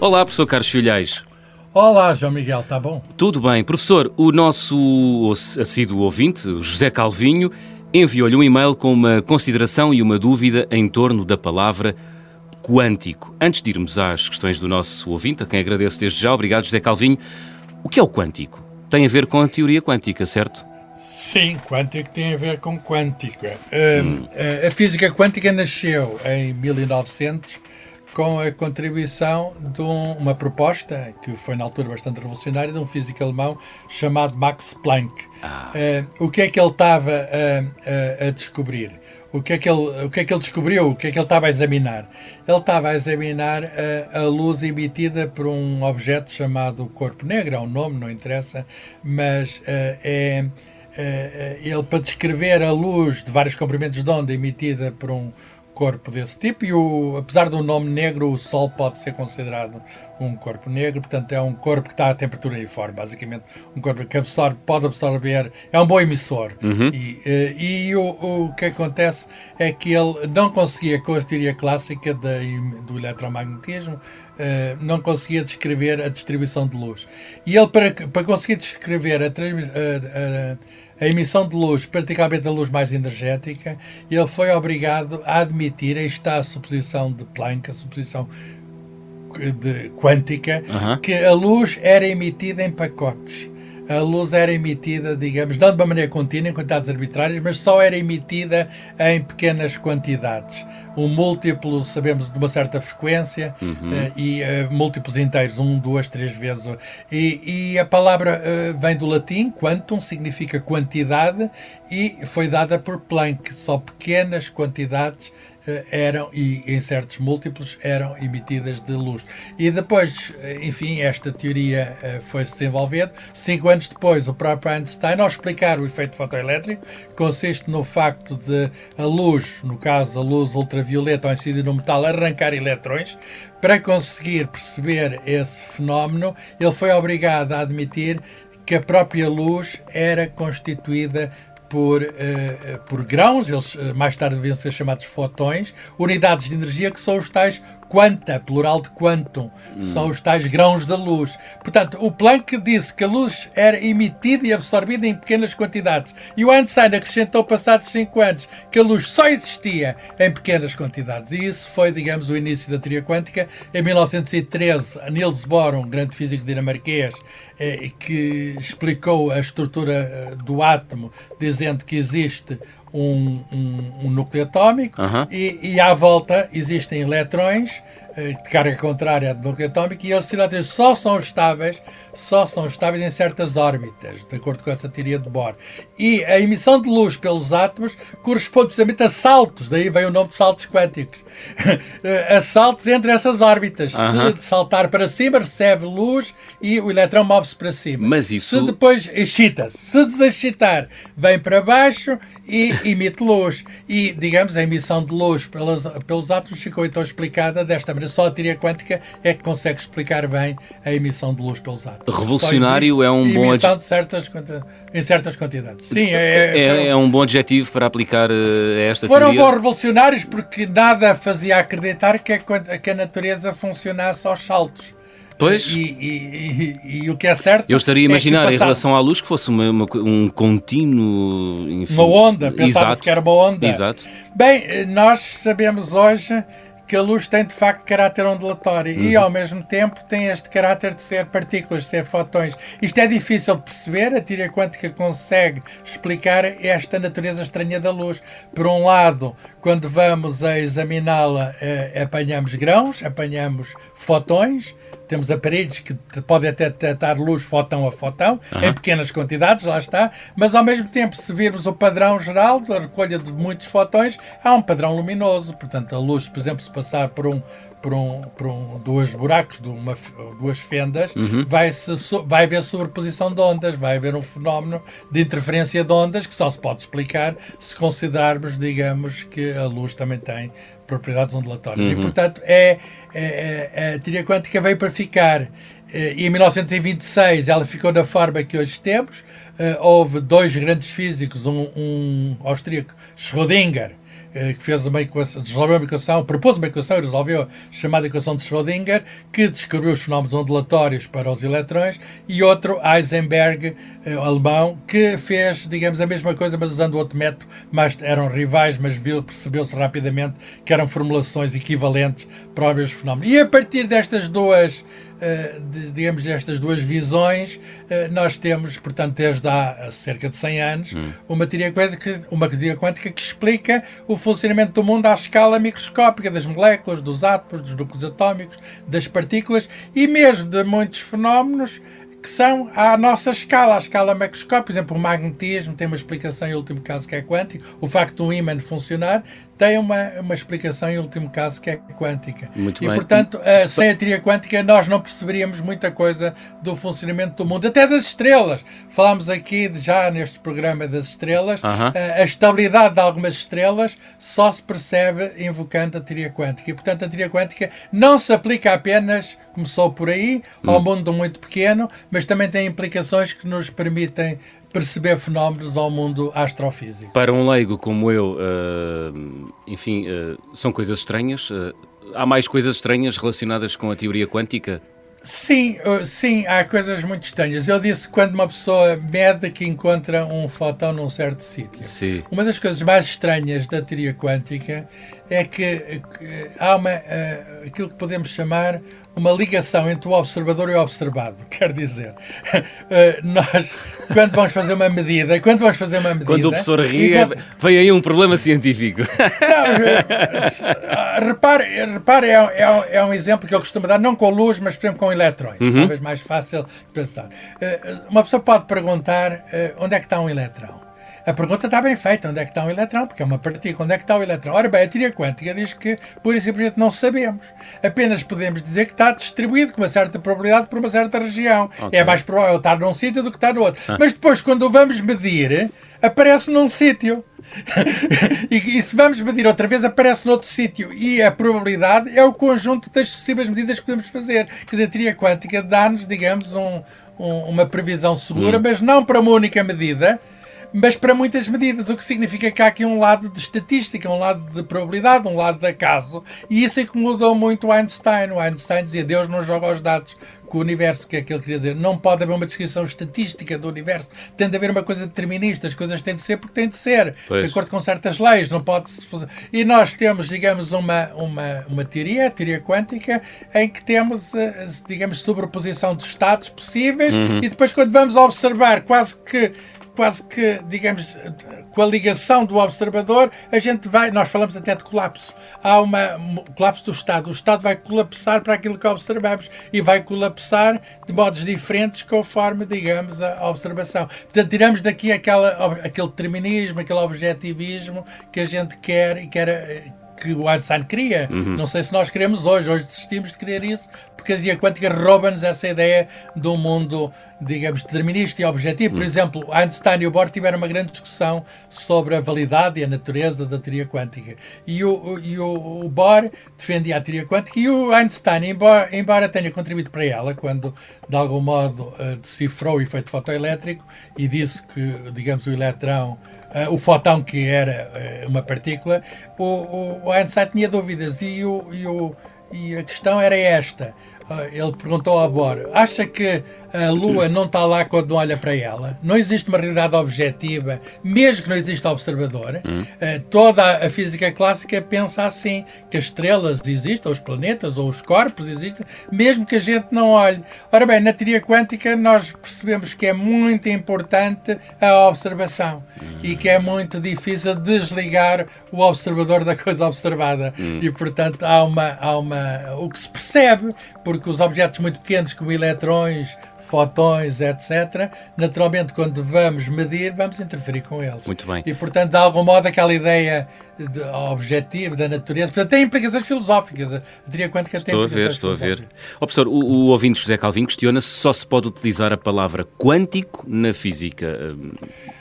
Olá, professor Carlos Filhais. Olá, João Miguel, está bom? Tudo bem. Professor, o nosso assíduo ouvinte, José Calvinho, enviou-lhe um e-mail com uma consideração e uma dúvida em torno da palavra quântico. Antes de irmos às questões do nosso ouvinte, a quem agradeço desde já, obrigado, José Calvinho. O que é o quântico? Tem a ver com a teoria quântica, certo? Sim, quântico tem a ver com quântica. Hum. A física quântica nasceu em 1900 com a contribuição de um, uma proposta que foi na altura bastante revolucionária de um físico alemão chamado Max Planck. Ah. Uh, o que é que ele estava a, a, a, descobrir? O que, é que ele, o que é que ele descobriu? O que é que ele estava a examinar? Ele estava a examinar a, a luz emitida por um objeto chamado corpo negro, é um nome, não interessa, mas uh, é, uh, ele para descrever a luz de vários comprimentos de onda emitida por um corpo desse tipo e o, apesar do nome negro, o Sol pode ser considerado um corpo negro, portanto é um corpo que está a temperatura uniforme, basicamente um corpo que absorve, pode absorver, é um bom emissor. Uhum. E, eh, e o, o, que acontece é que ele não conseguia, com a teoria clássica da, do eletromagnetismo, uh, não conseguia descrever a distribuição de luz. E ele, para, para conseguir descrever a, a, a emissão de luz, praticamente a luz mais energética, ele foi obrigado a admitir, aí está a suposição de Planck, a suposição de, quântica, que a luz era emitida em pacotes a luz era emitida, digamos, não de uma maneira contínua, em quantidades arbitrárias, mas só era emitida em pequenas quantidades. Um múltiplo, sabemos, de uma certa frequência uhum. uh, e uh, múltiplos inteiros, um, duas, três vezes. E, e a palavra uh, vem do latim, quantum, significa quantidade, e foi dada por Planck, só pequenas quantidades eh, eram, e em certos múltiplos, eram emitidas de luz. E depois, eh, enfim, esta teoria uh, foi se desenvolvendo. Cinco anos depois, o próprio Einstein, ao explicar o efeito fotoelétrico, consiste no facto de a luz, no caso a luz ultravioleta, ao incidir no metal, arrancar eletrões. Para conseguir perceber esse fenómeno, ele foi obrigado a admitir que a própria luz era constituída por, uh, por grãos, eles uh, mais tarde devem ser chamados fotões, unidades de energia que são os tais quanta, plural de quantum, hum. são os tais grãos da luz. Portanto, o Planck disse que a luz era emitida e absorvida em pequenas quantidades. E o Einstein acrescentou, passados cinco anos, que a luz só existia em pequenas quantidades. E isso foi, digamos, o início da teoria quântica. Em 1913, Niels Bohr, um grande físico dinamarquês, eh, que explicou a estrutura eh, do átomo, dizendo que existe um, um, um núcleo atómico e, e à volta existem elétrões eh, de carga contrária do núcleo atómico e elétrons só são estáveis, só são estáveis em certas órbitas, de acordo com essa teoria de Bohr. E a emissão de luz pelos átomos corresponde precisamente a saltos, daí vem o nome de saltos quânticos. a saltos entre essas órbitas. Uh -huh. Se saltar para cima, recebe luz e o eletrão move-se para cima. Mas isso... Se depois excita-se. Se desexcitar, vem para baixo e emite luz. E, digamos, a emissão de luz pelos, pelos átomos ficou então explicada desta maneira. Só a teoria quântica é que consegue explicar bem a emissão de luz pelos átomos. Revolucionário é um bom adjetivo. Certas, em certas quantidades. Sim, é, é, é, é um bom adjetivo para aplicar uh, esta Foram teoria. Foram bons revolucionários porque nada fazia acreditar que a, que a natureza funcionasse aos saltos. Pois. E, e, e, e, o que é certo. Eu estaria a é imaginar, é em relação à luz, que fosse uma, uma um contínuo. Enfim, uma onda, pensava-se que era uma onda. Exato. Bem, nós sabemos hoje que a luz tem de facto caráter ondulatório uhum. e ao mesmo tempo tem este caráter de ser partículas, de ser fotões. Isto é difícil de perceber, a teoria quântica consegue explicar esta natureza estranha da luz. Por um lado, quando vamos a examiná-la, eh, apanhamos grãos, apanhamos fotões, temos aparelhos que podem até detectar luz fotão a fotão, uhum. em pequenas quantidades, lá está, mas ao mesmo tempo, se virmos o padrão geral da recolha de muitos fotões, há um padrão luminoso. Portanto, a luz, por exemplo, se passar por um, por um, por um dois buracos, de uma, duas fendas, uhum. vai, -se, vai haver sobreposição de ondas, vai haver um fenómeno de interferência de ondas que só se pode explicar se considerarmos, digamos, que a luz também tem propriedades ondulatórias. Uhum. E, portanto, é, é, é, a teoria quântica veio para ficar. Eh, e em 1926 ela ficou da forma que hoje temos. Uh, houve dois grandes físicos, um, um austríaco, Schrödinger, que fez uma equação, resolveu uma equação, propôs uma equação e resolveu a chamada equação de Schrödinger, que descreveu os fenómenos ondulatórios para os elétrons, e outro, Heisenberg, alemão, que fez, digamos, a mesma coisa, mas usando outro método, mas eram rivais, mas percebeu-se rapidamente que eram formulações equivalentes para o mesmo fenómeno. E a partir destas duas eh, de, digamos, estas duas visões, eh, nós temos, portanto, desde há cerca de 100 anos, hum. uma, teoria quântica, uma teoria quântica que explica o funcionamento do mundo à escala microscópica, das moléculas, dos átomos, dos núcleos atómicos, das partículas e mesmo de muitos fenómenos que são à nossa escala, à escala macroscópica. Por exemplo, o magnetismo tem uma explicação em último caso que é quântico. O facto do ímã funcionar tem uma, uma explicação em último caso que é quântica. Muito e, bem. portanto, uh, sem a teoria quântica nós não perceberíamos muita coisa do funcionamento do mundo, até das estrelas. Falámos aqui já neste programa das estrelas, uh -huh. uh, a estabilidade de algumas estrelas só se percebe invocando a teoria quântica. E, portanto, a teoria quântica não se aplica apenas, começou por aí, ao hum. mundo muito pequeno, mas também tem implicações que nos permitem perceber fenómenos ao mundo astrofísico. Para um leigo como eu, uh, enfim, uh, são coisas estranhas. Uh, há mais coisas estranhas relacionadas com a teoria quântica? Sim, sim, há coisas muito estranhas. Eu disse quando uma pessoa mede que encontra um fóton num certo sítio. Sim. Uma das coisas mais estranhas da teoria quântica é que, que há uma, aquilo que podemos chamar uma ligação entre o observador e o observado. Quer dizer, eh, nós, quando vamos fazer uma medida, quando vamos fazer uma medida. Quando o professor ri, quando... vem aí um problema científico. Não, eh, repare, repare é, é, é, um exemplo que eu costumo dar, não com luz, mas, por exemplo, com eletrões. Uhum. Talvez mais fácil de pensar. Eh, uma pessoa pode perguntar onde é que está um eletrão. A pergunta está bem feita, onde é que está um eletrão? Porque é uma partícula, onde é que está o eletrão? Ora bem, a teoria quântica diz que, pura e simplesmente, não sabemos. Apenas podemos dizer que está distribuído com uma certa probabilidade por uma certa região. Okay. É mais provável estar num sítio do que estar no outro. Ah. Mas depois, quando o vamos medir, aparece num sítio. e, e, se vamos medir outra vez, aparece noutro sítio. E a probabilidade é o conjunto das sucessivas medidas que podemos fazer. Quer dizer, a teoria quântica dá-nos, digamos, um, um, uma previsão segura, hum. mas não para uma única medida, mas para muitas medidas, o que significa que há aqui um lado de estatística, um lado de probabilidade, um lado de acaso, e isso incomodou muito o Einstein. O Einstein dizia: Deus não joga os dados com o universo, que é que ele queria dizer. Não pode haver uma descrição estatística do universo, tem de haver uma coisa determinista, as coisas têm de ser porque têm de ser, pois. de acordo com certas leis, não pode se fazer. E nós temos, digamos, uma, uma, uma teoria, a teoria quântica, em que temos, eh, digamos, sobreposição de estados possíveis, uhum. e depois, quando vamos observar quase que quase que, digamos, com a ligação do observador, a gente vai, nós falamos até de colapso. Há uma, um colapso do Estado. O Estado vai colapsar para aquilo que observamos e vai colapsar de modos diferentes conforme, digamos, a observação. Portanto, tiramos daqui aquela, aquele determinismo, aquele objetivismo que a gente quer e quer que o Einstein queria. Uhum. Não sei se nós queremos hoje. Hoje desistimos de querer isso porque a teoria quântica rouba-nos essa ideia de um mundo, digamos, determinista e objetivo. Por hum. exemplo, Einstein e o Bohr tiveram uma grande discussão sobre a validade e a natureza da teoria quântica. E o, e o, o Bohr defendia a teoria quântica e o Einstein, embora, embora tenha contribuído para ela, quando de algum modo uh, decifrou o efeito fotoelétrico e disse que, digamos, o eletrão Uh, o fotão que era uh, uma partícula, o, o, Einstein tinha dúvidas e o, e o, e a questão era esta. Ah, ele perguntou ao Bohr: acha que a Lua não está lá quando olha para ela? Não existe uma realidade objetiva, mesmo que não exista observador. Hum. Uh, toda a física clássica pensa assim: que as estrelas existem, ou os planetas, ou os corpos existem, mesmo que a gente não olhe. Ora bem, na teoria quântica, nós percebemos que é muito importante a observação hum. e que é muito difícil desligar o observador da coisa observada. Hum. E, portanto, há uma, há uma. O que se percebe, porque os objetos muito pequenos, como eletrões, fotões, etc., naturalmente, quando vamos medir, vamos interferir com eles. Muito bem. E, portanto, de algum modo, aquela ideia de objetivo da natureza, portanto, tem implicações filosóficas. A teoria quântica estou tem a ver, estou a ver. Oh, professor, o, o ouvinte José Calvin questiona se só se pode utilizar a palavra quântico na física. Hum,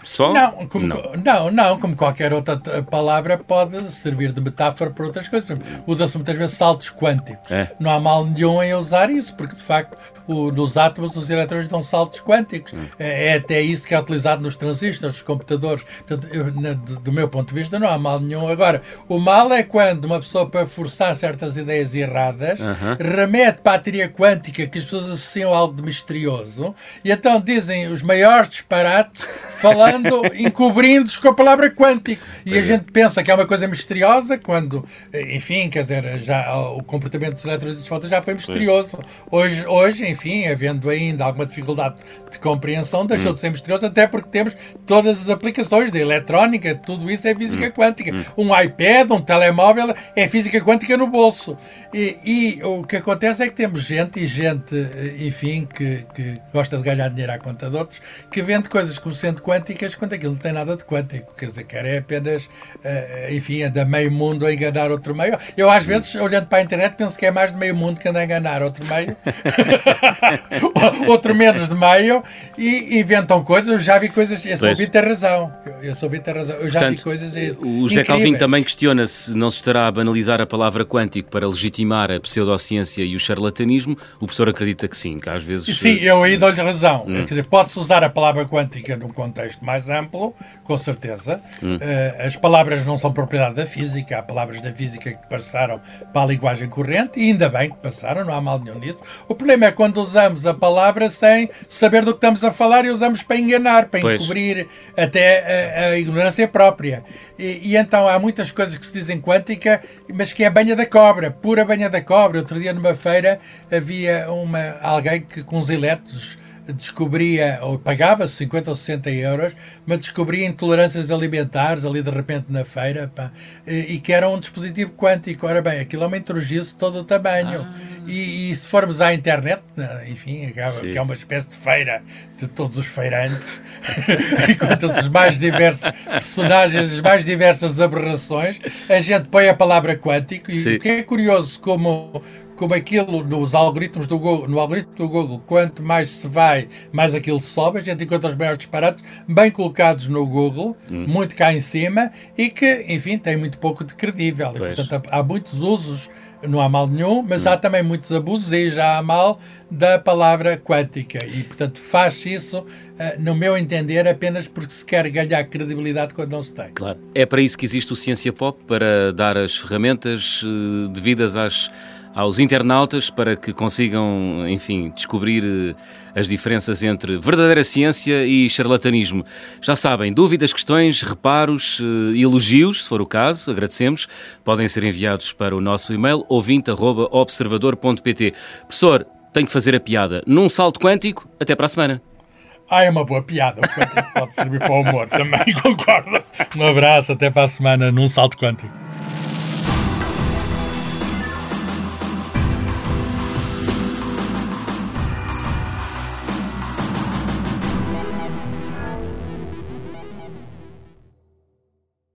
só? Não, como, não. não, não, como qualquer outra palavra pode servir de metáfora para outras coisas. Usa-se muitas vezes saltos quânticos. É. Não há mal nenhum em usar isso, porque de facto o, nos átomos os eletrões dão saltos quânticos. Hum. É, é, até isso que é utilizado nos transistores, nos computadores. Portanto, eu, na, do meu ponto de vista, não há mal nenhum. Agora, o mal é quando uma pessoa, para forçar certas ideias erradas, remete para a teoria quântica que as pessoas associam a algo de misterioso e então dizem os maiores disparates falando, encobrindo-os com a palavra quântico. E a é. gente pensa que é uma coisa misteriosa quando, enfim, quer dizer, já o comportamento dos eletrões de já foi misterioso. Hoje, hoje, enfim, havendo ainda alguma dificuldade de compreensão, deixou hum. de ser misterioso, até porque temos todas as aplicações da eletrónica, tudo isso é física hum. quântica. Hum. Um iPad, um telemóvel é física quântica no bolso. E, e, o que acontece é que temos gente, e gente, enfim, que, que gosta de ganhar dinheiro à conta de outros, que vende coisas como sendo quânticas quando aquilo não tem nada de quântico. Quer dizer, quer é apenas, uh, enfim, é da meio mundo a enganar outro meio. Eu, às vezes, olhando para a internet, penso que é mais de meio mundo que anda a enganar outro meio, outro menos de meio, e inventam coisas. Eu já vi coisas, eu sou ter razão. Eu, eu sou ter razão. Eu já Portanto, vi coisas. O José Calvin também questiona se não se estará a banalizar a palavra quântico para legitimar a pseudociência e o charlatanismo. O professor acredita que sim, que às vezes. Sim, eu aí dou-lhe razão. Hum. Quer dizer, pode-se usar a palavra quântica num contexto mais amplo, com certeza. Hum. Uh, as palavras não são propriedade da física, há palavras da física que passaram para a linguagem corrente, e ainda bem que passaram, não há mal nenhum nisso. O problema é quando usamos a palavra sem saber do que estamos a falar e usamos para enganar, para pois. encobrir até a, a ignorância própria. E, e, então há muitas coisas que se dizem quântica, mas que é banha da cobra, pura banha da cobra. Outro dia numa feira havia uma, alguém que com os elétrons descobria, ou pagava 50 ou 60 euros, mas descobria intolerâncias alimentares ali de repente na feira, pá, e, e, que era um dispositivo quântico. Ora bem, aquilo é uma introgice de todo o tamanho. Ah. E, e, se formos à internet, né, enfim, acaba, que é uma espécie de feira de todos os feirantes, enquanto os mais diversos personagens, as mais diversas aberrações, a gente põe a palavra quântico, e Sim. o que é curioso como como aquilo nos algoritmos do Google, no algoritmo do Google, quanto mais se vai, mais aquilo sobe, a gente encontra os maiores disparates bem colocados no Google, hum. muito cá em cima, e que, enfim, tem muito pouco de credível. E, portanto, há muitos usos, não há mal nenhum, mas hum. há também muitos abusos e já há mal da palavra quântica. E, portanto, faz isso, eh, no meu entender, apenas porque se quer ganhar credibilidade quando não se tem. Claro. É para isso que existe o Ciência Pop, para dar as ferramentas eh, devidas às aos internautas para que consigam, enfim, descobrir eh, as diferenças entre verdadeira ciência e charlatanismo. Já sabem, dúvidas, questões, reparos, eh, elogios, se for o caso, agradecemos, podem ser enviados para o nosso e-mail ouvinte.observador.pt. Professor, tenho que fazer a piada. Num salto quântico, até para a semana. Ah, é uma boa piada. O quântico pode servir para o humor também, concordo. Um abraço, até para a semana num salto quântico.